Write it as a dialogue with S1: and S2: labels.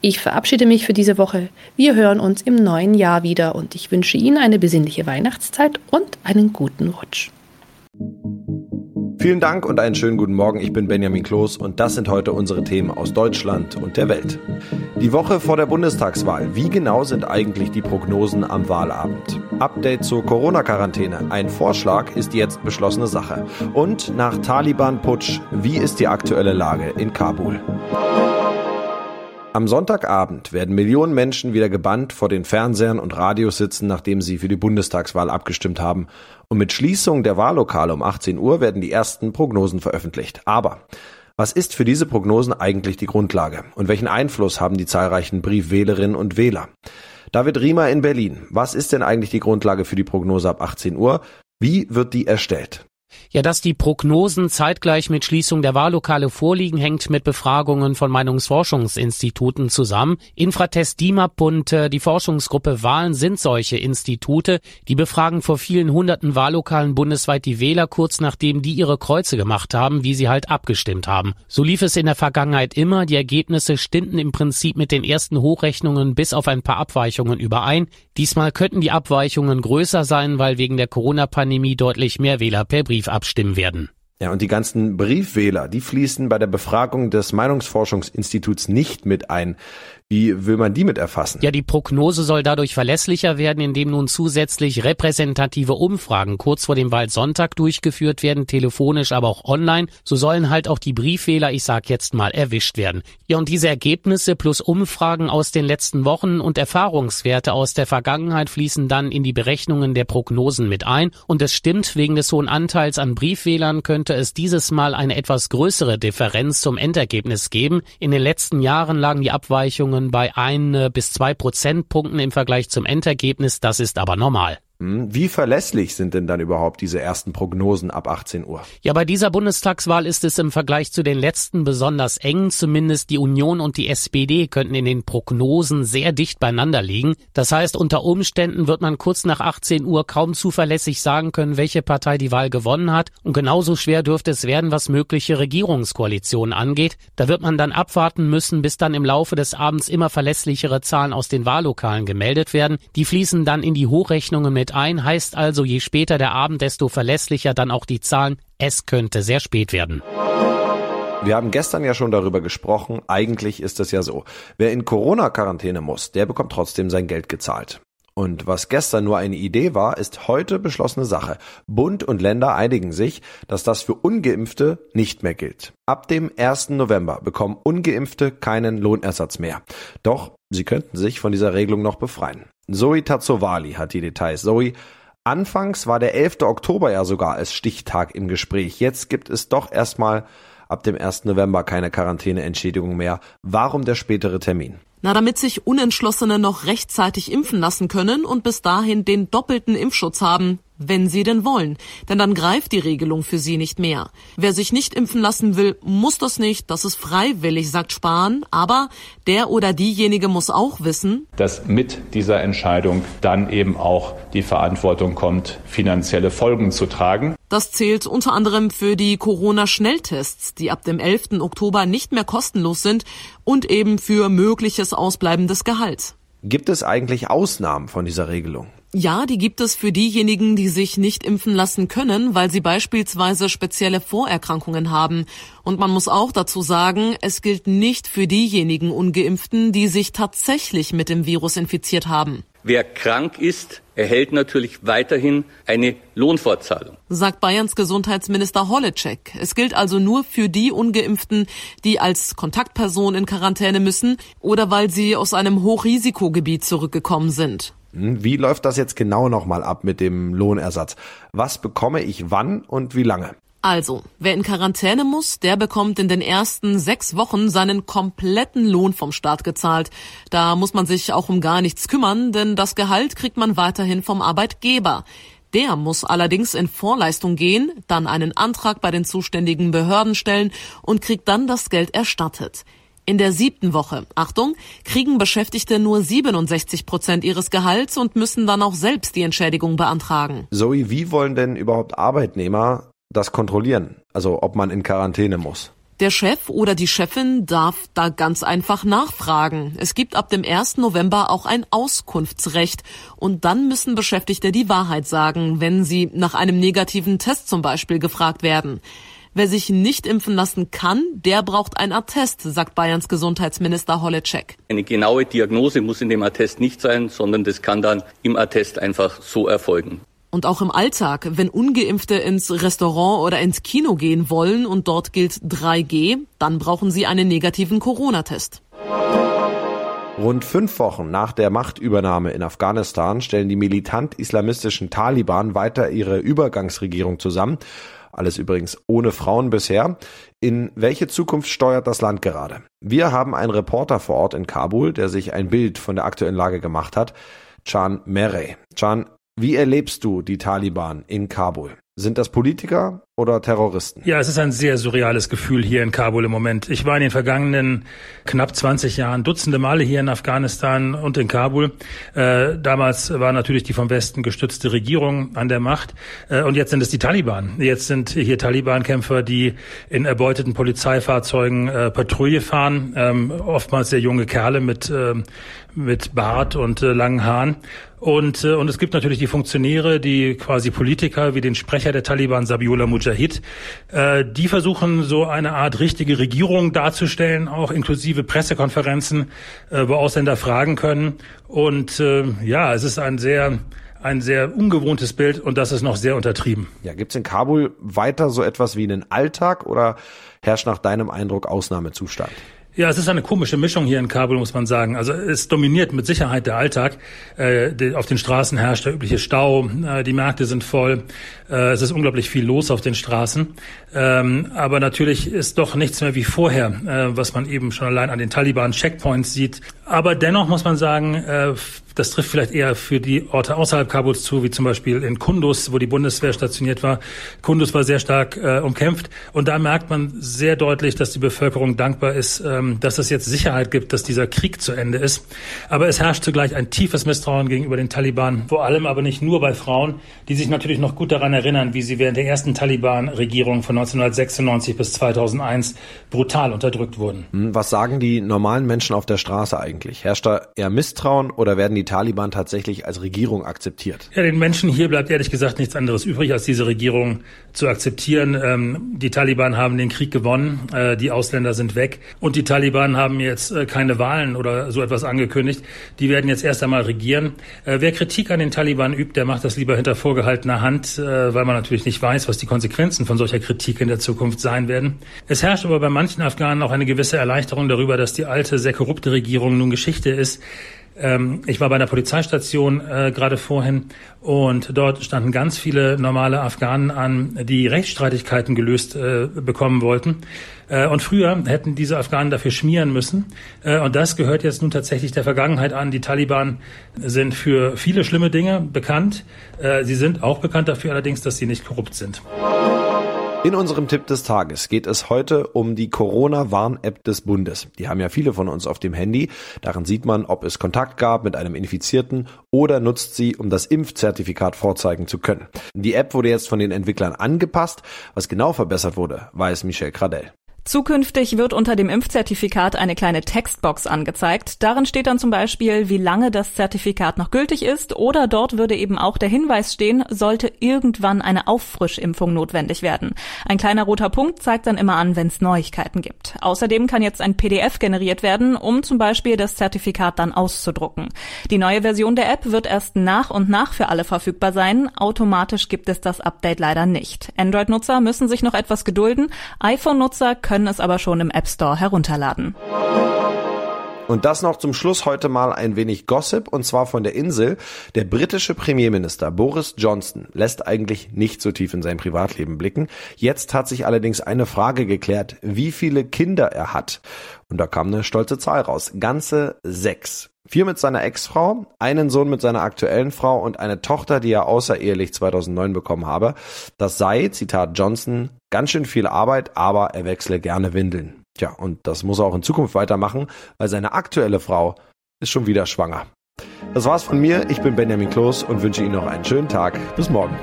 S1: Ich verabschiede mich für diese Woche. Wir hören uns im neuen Jahr wieder und ich wünsche Ihnen eine besinnliche Weihnachtszeit und einen guten Rutsch.
S2: Vielen Dank und einen schönen guten Morgen. Ich bin Benjamin Kloß und das sind heute unsere Themen aus Deutschland und der Welt. Die Woche vor der Bundestagswahl. Wie genau sind eigentlich die Prognosen am Wahlabend? Update zur Corona-Quarantäne. Ein Vorschlag ist jetzt beschlossene Sache. Und nach Taliban-Putsch. Wie ist die aktuelle Lage in Kabul? Am Sonntagabend werden Millionen Menschen wieder gebannt vor den Fernsehern und Radios sitzen, nachdem sie für die Bundestagswahl abgestimmt haben. Und mit Schließung der Wahllokale um 18 Uhr werden die ersten Prognosen veröffentlicht. Aber was ist für diese Prognosen eigentlich die Grundlage? Und welchen Einfluss haben die zahlreichen Briefwählerinnen und Wähler? David Riemer in Berlin. Was ist denn eigentlich die Grundlage für die Prognose ab 18 Uhr? Wie wird die erstellt?
S3: Ja, dass die Prognosen zeitgleich mit Schließung der Wahllokale vorliegen, hängt mit Befragungen von Meinungsforschungsinstituten zusammen. Infratest DIMAP und äh, die Forschungsgruppe Wahlen sind solche Institute. Die befragen vor vielen hunderten Wahllokalen bundesweit die Wähler kurz nachdem die ihre Kreuze gemacht haben, wie sie halt abgestimmt haben. So lief es in der Vergangenheit immer. Die Ergebnisse stimmten im Prinzip mit den ersten Hochrechnungen bis auf ein paar Abweichungen überein. Diesmal könnten die Abweichungen größer sein, weil wegen der Corona-Pandemie deutlich mehr Wähler per Brief abstimmen werden.
S2: Ja, und die ganzen Briefwähler, die fließen bei der Befragung des Meinungsforschungsinstituts nicht mit ein. Wie will man die mit erfassen?
S3: Ja, die Prognose soll dadurch verlässlicher werden, indem nun zusätzlich repräsentative Umfragen kurz vor dem Wahlsonntag durchgeführt werden, telefonisch, aber auch online. So sollen halt auch die Briefwähler, ich sag jetzt mal, erwischt werden. Ja, und diese Ergebnisse plus Umfragen aus den letzten Wochen und Erfahrungswerte aus der Vergangenheit fließen dann in die Berechnungen der Prognosen mit ein. Und es stimmt, wegen des hohen Anteils an Briefwählern könnte es dieses Mal eine etwas größere Differenz zum Endergebnis geben. In den letzten Jahren lagen die Abweichungen Schwankungen bei ein äh, bis zwei Prozentpunkten im Vergleich zum Endergebnis. Das ist aber normal.
S2: Hm, wie verlässlich sind denn dann überhaupt diese ersten Prognosen ab 18 Uhr?
S3: Ja, bei dieser Bundestagswahl ist es im Vergleich zu den letzten besonders eng. Zumindest die Union und die SPD könnten in den Prognosen sehr dicht beieinander liegen. Das heißt, unter Umständen wird man kurz nach 18 Uhr kaum zuverlässig sagen können, welche Partei die Wahl gewonnen hat. Und genauso schwer dürfte es werden, was mögliche Regierungskoalitionen angeht. Da wird man dann abwarten müssen, bis dann im Laufe des Abends immer verlässlichere Zahlen aus den Wahllokalen gemeldet werden. Die fließen dann in die Hochrechnungen mit ein, heißt also, je später der Abend, desto verlässlicher dann auch die Zahlen. Es könnte sehr spät werden.
S2: Wir haben gestern ja schon darüber gesprochen. Eigentlich ist es ja so. Wer in Corona-Quarantäne muss, der bekommt trotzdem sein Geld gezahlt. Und was gestern nur eine Idee war, ist heute beschlossene Sache. Bund und Länder einigen sich, dass das für ungeimpfte nicht mehr gilt. Ab dem 1. November bekommen ungeimpfte keinen Lohnersatz mehr. Doch sie könnten sich von dieser Regelung noch befreien. Zoe Tazzovali hat die Details. Zoe, anfangs war der 11. Oktober ja sogar als Stichtag im Gespräch. Jetzt gibt es doch erstmal ab dem 1. November keine Quarantäneentschädigung mehr. Warum der spätere Termin?
S4: Na, damit sich Unentschlossene noch rechtzeitig impfen lassen können und bis dahin den doppelten Impfschutz haben wenn sie denn wollen. Denn dann greift die Regelung für sie nicht mehr. Wer sich nicht impfen lassen will, muss das nicht. Das ist freiwillig, sagt Spahn. Aber der oder diejenige muss auch wissen,
S5: dass mit dieser Entscheidung dann eben auch die Verantwortung kommt, finanzielle Folgen zu tragen.
S4: Das zählt unter anderem für die Corona-Schnelltests, die ab dem 11. Oktober nicht mehr kostenlos sind und eben für mögliches Ausbleiben des Gehalts.
S2: Gibt es eigentlich Ausnahmen von dieser Regelung?
S4: Ja, die gibt es für diejenigen, die sich nicht impfen lassen können, weil sie beispielsweise spezielle Vorerkrankungen haben. Und man muss auch dazu sagen, es gilt nicht für diejenigen ungeimpften, die sich tatsächlich mit dem Virus infiziert haben.
S6: Wer krank ist, erhält natürlich weiterhin eine Lohnfortzahlung.
S4: Sagt Bayerns Gesundheitsminister Holleczek. Es gilt also nur für die Ungeimpften, die als Kontaktperson in Quarantäne müssen oder weil sie aus einem Hochrisikogebiet zurückgekommen sind.
S2: Hm, wie läuft das jetzt genau nochmal ab mit dem Lohnersatz? Was bekomme ich wann und wie lange?
S4: Also, wer in Quarantäne muss, der bekommt in den ersten sechs Wochen seinen kompletten Lohn vom Staat gezahlt. Da muss man sich auch um gar nichts kümmern, denn das Gehalt kriegt man weiterhin vom Arbeitgeber. Der muss allerdings in Vorleistung gehen, dann einen Antrag bei den zuständigen Behörden stellen und kriegt dann das Geld erstattet. In der siebten Woche, Achtung, kriegen Beschäftigte nur 67 Prozent ihres Gehalts und müssen dann auch selbst die Entschädigung beantragen.
S2: Zoe, wie wollen denn überhaupt Arbeitnehmer das kontrollieren? Also ob man in Quarantäne muss?
S4: Der Chef oder die Chefin darf da ganz einfach nachfragen. Es gibt ab dem 1. November auch ein Auskunftsrecht. Und dann müssen Beschäftigte die Wahrheit sagen, wenn sie nach einem negativen Test zum Beispiel gefragt werden. Wer sich nicht impfen lassen kann, der braucht ein Attest, sagt Bayerns Gesundheitsminister Holleczek.
S6: Eine genaue Diagnose muss in dem Attest nicht sein, sondern das kann dann im Attest einfach so erfolgen.
S4: Und auch im Alltag, wenn ungeimpfte ins Restaurant oder ins Kino gehen wollen und dort gilt 3G, dann brauchen sie einen negativen Corona-Test.
S2: Rund fünf Wochen nach der Machtübernahme in Afghanistan stellen die militant-islamistischen Taliban weiter ihre Übergangsregierung zusammen Alles übrigens ohne Frauen bisher. In welche Zukunft steuert das Land gerade? Wir haben einen Reporter vor Ort in Kabul, der sich ein Bild von der aktuellen Lage gemacht hat. Chan Merey. Chan, wie erlebst du die Taliban in Kabul? Sind das Politiker oder Terroristen?
S7: Ja, es ist ein sehr surreales Gefühl hier in Kabul im Moment. Ich war in den vergangenen knapp 20 Jahren dutzende Male hier in Afghanistan und in Kabul. Äh, damals war natürlich die vom Westen gestützte Regierung an der Macht. Äh, und jetzt sind es die Taliban. Jetzt sind hier Taliban-Kämpfer, die in erbeuteten Polizeifahrzeugen äh, Patrouille fahren. Ähm, oftmals sehr junge Kerle mit, ähm, mit Bart und äh, langen Haaren. Und, äh, und es gibt natürlich die Funktionäre, die quasi Politiker wie den Sprecher der Taliban, Sabiullah Mujahid, äh, die versuchen so eine Art richtige Regierung darzustellen, auch inklusive Pressekonferenzen, äh, wo Ausländer fragen können. Und äh, ja, es ist ein sehr ein sehr ungewohntes Bild und das ist noch sehr untertrieben.
S2: Ja, gibt's in Kabul weiter so etwas wie einen Alltag oder herrscht nach deinem Eindruck Ausnahmezustand?
S7: Ja, es ist eine komische Mischung hier in Kabul, muss man sagen. Also es dominiert mit Sicherheit der Alltag. Äh, auf den Straßen herrscht der übliche Stau, äh, die Märkte sind voll, äh, es ist unglaublich viel los auf den Straßen. Ähm, aber natürlich ist doch nichts mehr wie vorher, was man eben schon allein an den Taliban-Checkpoints sieht. Aber dennoch muss man sagen, das trifft vielleicht eher für die Orte außerhalb Kabuls zu, wie zum Beispiel in Kundus, wo die Bundeswehr stationiert war. Kundus war sehr stark äh, umkämpft und da merkt man sehr deutlich, dass die Bevölkerung dankbar ist, ähm, dass es jetzt Sicherheit gibt, dass dieser Krieg zu Ende ist. Aber es herrscht zugleich ein tiefes Misstrauen gegenüber den Taliban, vor allem aber nicht nur bei Frauen, die sich natürlich noch gut daran erinnern, wie sie während der ersten Taliban-Regierung von 1996 bis 2001 brutal unterdrückt wurden.
S2: Hm, was sagen die normalen Menschen auf der Straße eigentlich? Herrscht da eher Misstrauen oder werden die die Taliban tatsächlich als Regierung akzeptiert?
S7: Ja, den Menschen hier bleibt ehrlich gesagt nichts anderes übrig, als diese Regierung zu akzeptieren. Ähm, die Taliban haben den Krieg gewonnen, äh, die Ausländer sind weg und die Taliban haben jetzt äh, keine Wahlen oder so etwas angekündigt. Die werden jetzt erst einmal regieren. Äh, wer Kritik an den Taliban übt, der macht das lieber hinter vorgehaltener Hand, äh, weil man natürlich nicht weiß, was die Konsequenzen von solcher Kritik in der Zukunft sein werden. Es herrscht aber bei manchen Afghanen auch eine gewisse Erleichterung darüber, dass die alte, sehr korrupte Regierung nun Geschichte ist. Ähm, ich war bei einer Polizeistation äh, gerade vorhin und dort standen ganz viele normale Afghanen an, die Rechtsstreitigkeiten gelöst äh, bekommen wollten. Äh, und früher hätten diese Afghanen dafür schmieren müssen. Äh, und das gehört jetzt nun tatsächlich der Vergangenheit an. Die Taliban sind für viele schlimme Dinge bekannt. Äh, sie sind auch bekannt dafür allerdings, dass sie nicht korrupt sind.
S2: In unserem Tipp des Tages geht es heute um die Corona-Warn-App des Bundes. Die haben ja viele von uns auf dem Handy. Darin sieht man, ob es Kontakt gab mit einem Infizierten oder nutzt sie, um das Impfzertifikat vorzeigen zu können. Die App wurde jetzt von den Entwicklern angepasst. Was genau verbessert wurde, weiß Michel Cradell.
S8: Zukünftig wird unter dem Impfzertifikat eine kleine Textbox angezeigt. Darin steht dann zum Beispiel, wie lange das Zertifikat noch gültig ist oder dort würde eben auch der Hinweis stehen, sollte irgendwann eine Auffrischimpfung notwendig werden. Ein kleiner roter Punkt zeigt dann immer an, wenn es Neuigkeiten gibt. Außerdem kann jetzt ein PDF generiert werden, um zum Beispiel das Zertifikat dann auszudrucken. Die neue Version der App wird erst nach und nach für alle verfügbar sein. Automatisch gibt es das Update leider nicht. Android-Nutzer müssen sich noch etwas gedulden. iPhone-Nutzer können es aber schon im App Store herunterladen.
S2: Und das noch zum Schluss heute mal ein wenig Gossip und zwar von der Insel. Der britische Premierminister Boris Johnson lässt eigentlich nicht so tief in sein Privatleben blicken. Jetzt hat sich allerdings eine Frage geklärt, wie viele Kinder er hat. Und da kam eine stolze Zahl raus. Ganze sechs. Vier mit seiner Ex-Frau, einen Sohn mit seiner aktuellen Frau und eine Tochter, die er außerehelich 2009 bekommen habe. Das sei, Zitat Johnson, ganz schön viel Arbeit, aber er wechsle gerne Windeln. Tja, und das muss er auch in Zukunft weitermachen, weil seine aktuelle Frau ist schon wieder schwanger. Das war's von mir. Ich bin Benjamin Kloß und wünsche Ihnen noch einen schönen Tag. Bis morgen.